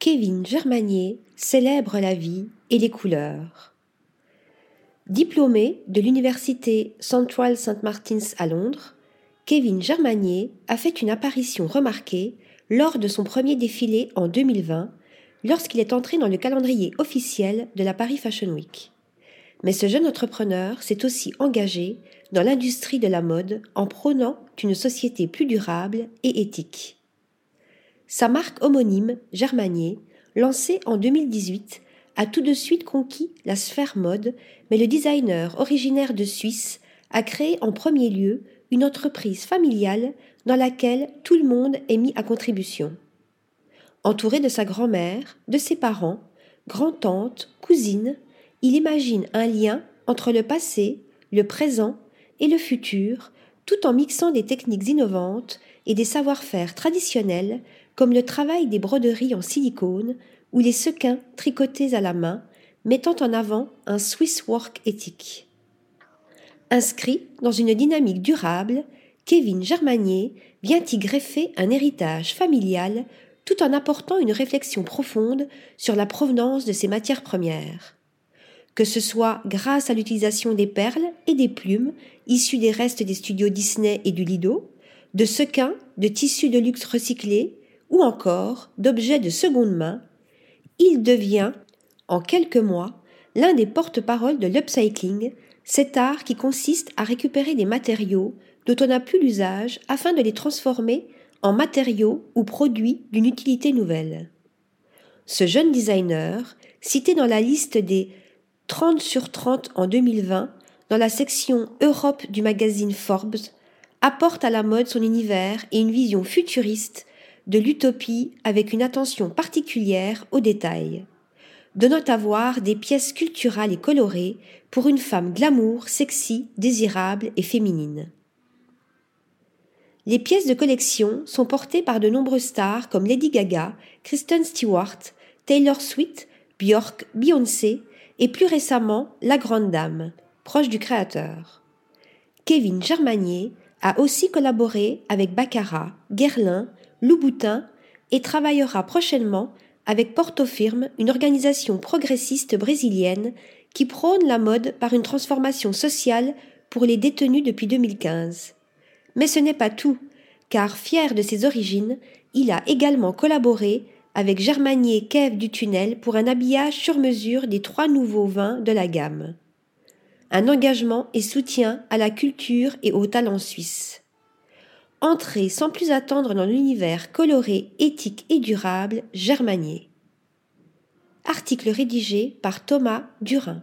Kevin Germanier célèbre la vie et les couleurs. Diplômé de l'université Central St. Martin's à Londres, Kevin Germanier a fait une apparition remarquée lors de son premier défilé en 2020, lorsqu'il est entré dans le calendrier officiel de la Paris Fashion Week. Mais ce jeune entrepreneur s'est aussi engagé dans l'industrie de la mode en prônant une société plus durable et éthique. Sa marque homonyme, Germanier, lancée en 2018, a tout de suite conquis la sphère mode, mais le designer originaire de Suisse a créé en premier lieu une entreprise familiale dans laquelle tout le monde est mis à contribution. Entouré de sa grand-mère, de ses parents, grand-tante, cousine, il imagine un lien entre le passé, le présent et le futur, tout en mixant des techniques innovantes et des savoir-faire traditionnels comme le travail des broderies en silicone ou les sequins tricotés à la main, mettant en avant un Swiss work éthique. Inscrit dans une dynamique durable, Kevin Germanier vient y greffer un héritage familial tout en apportant une réflexion profonde sur la provenance de ses matières premières. Que ce soit grâce à l'utilisation des perles et des plumes issues des restes des studios Disney et du Lido, de sequins, de tissus de luxe recyclés ou encore d'objets de seconde main, il devient, en quelques mois, l'un des porte-paroles de l'upcycling, cet art qui consiste à récupérer des matériaux dont on n'a plus l'usage afin de les transformer en matériaux ou produits d'une utilité nouvelle. Ce jeune designer, cité dans la liste des 30 sur 30 en 2020 dans la section Europe du magazine Forbes, apporte à la mode son univers et une vision futuriste de l'utopie avec une attention particulière aux détails donnant à voir des pièces sculpturales et colorées pour une femme glamour, sexy, désirable et féminine. Les pièces de collection sont portées par de nombreuses stars comme Lady Gaga, Kristen Stewart, Taylor Swift, Björk, Beyoncé et plus récemment La Grande Dame, proche du créateur. Kevin Germanier a aussi collaboré avec Baccarat, Guerlain, Louboutin et travaillera prochainement avec Porto Firme, une organisation progressiste brésilienne qui prône la mode par une transformation sociale pour les détenus depuis 2015. Mais ce n'est pas tout, car fier de ses origines, il a également collaboré avec Germanier Kève du Tunnel pour un habillage sur mesure des trois nouveaux vins de la gamme. Un engagement et soutien à la culture et au talent suisse. Entrez sans plus attendre dans l'univers coloré, éthique et durable Germanier. Article rédigé par Thomas Durin.